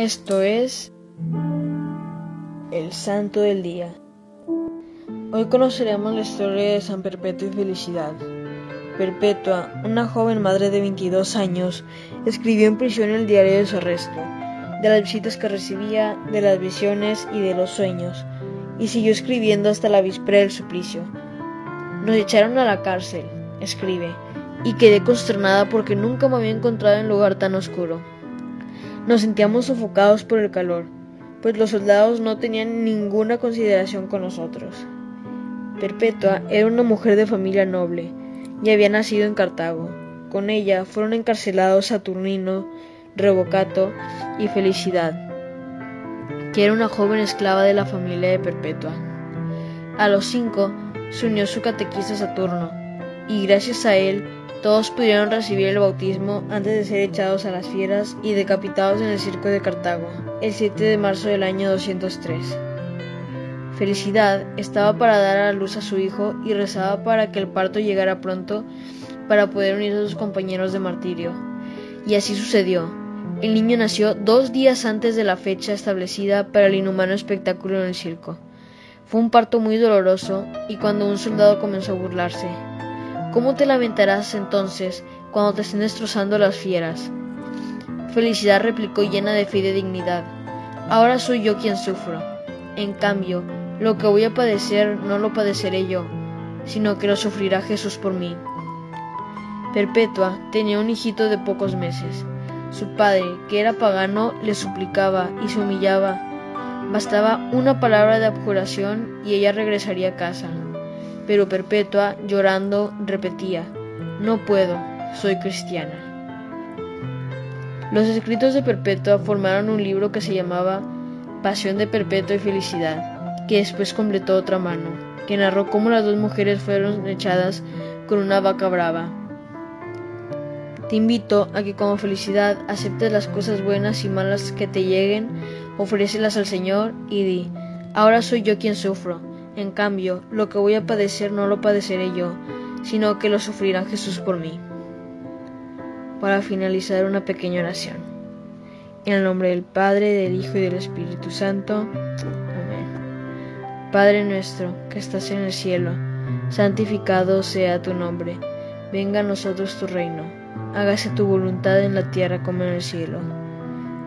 Esto es el Santo del Día. Hoy conoceremos la historia de San Perpetuo y Felicidad. Perpetua, una joven madre de 22 años, escribió en prisión el diario de su arresto, de las visitas que recibía, de las visiones y de los sueños, y siguió escribiendo hasta la víspera del suplicio. Nos echaron a la cárcel, escribe, y quedé consternada porque nunca me había encontrado en lugar tan oscuro. Nos sentíamos sofocados por el calor, pues los soldados no tenían ninguna consideración con nosotros. Perpetua era una mujer de familia noble y había nacido en Cartago. Con ella fueron encarcelados Saturnino, Revocato y Felicidad, que era una joven esclava de la familia de Perpetua. A los cinco se unió su catequista Saturno, y gracias a él todos pudieron recibir el bautismo antes de ser echados a las fieras y decapitados en el circo de Cartago, el 7 de marzo del año 203. Felicidad estaba para dar a luz a su hijo y rezaba para que el parto llegara pronto para poder unirse a sus compañeros de martirio. Y así sucedió. El niño nació dos días antes de la fecha establecida para el inhumano espectáculo en el circo. Fue un parto muy doloroso y cuando un soldado comenzó a burlarse, ¿Cómo te lamentarás entonces cuando te estén destrozando las fieras? Felicidad replicó llena de fe y de dignidad. Ahora soy yo quien sufro. En cambio, lo que voy a padecer no lo padeceré yo, sino que lo sufrirá Jesús por mí. Perpetua tenía un hijito de pocos meses. Su padre, que era pagano, le suplicaba y se humillaba. Bastaba una palabra de abjuración y ella regresaría a casa pero Perpetua, llorando, repetía, No puedo, soy cristiana. Los escritos de Perpetua formaron un libro que se llamaba Pasión de Perpetua y Felicidad, que después completó otra mano, que narró cómo las dos mujeres fueron echadas con una vaca brava. Te invito a que como felicidad aceptes las cosas buenas y malas que te lleguen, ofrécelas al Señor y di, ahora soy yo quien sufro, en cambio, lo que voy a padecer no lo padeceré yo, sino que lo sufrirá Jesús por mí. Para finalizar una pequeña oración. En el nombre del Padre, del Hijo y del Espíritu Santo. Amén. Padre nuestro, que estás en el cielo, santificado sea tu nombre. Venga a nosotros tu reino. Hágase tu voluntad en la tierra como en el cielo.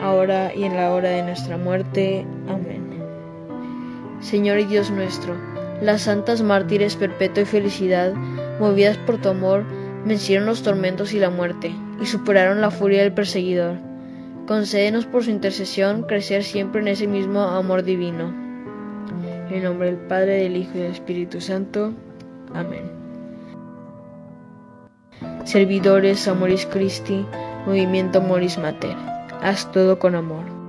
ahora y en la hora de nuestra muerte. Amén. Señor y Dios nuestro, las santas mártires perpetua y felicidad, movidas por tu amor, vencieron los tormentos y la muerte, y superaron la furia del perseguidor. Concédenos por su intercesión crecer siempre en ese mismo amor divino. En nombre del Padre, del Hijo y del Espíritu Santo. Amén. Servidores Amoris Christi, Movimiento Moris Mater haz todo con amor.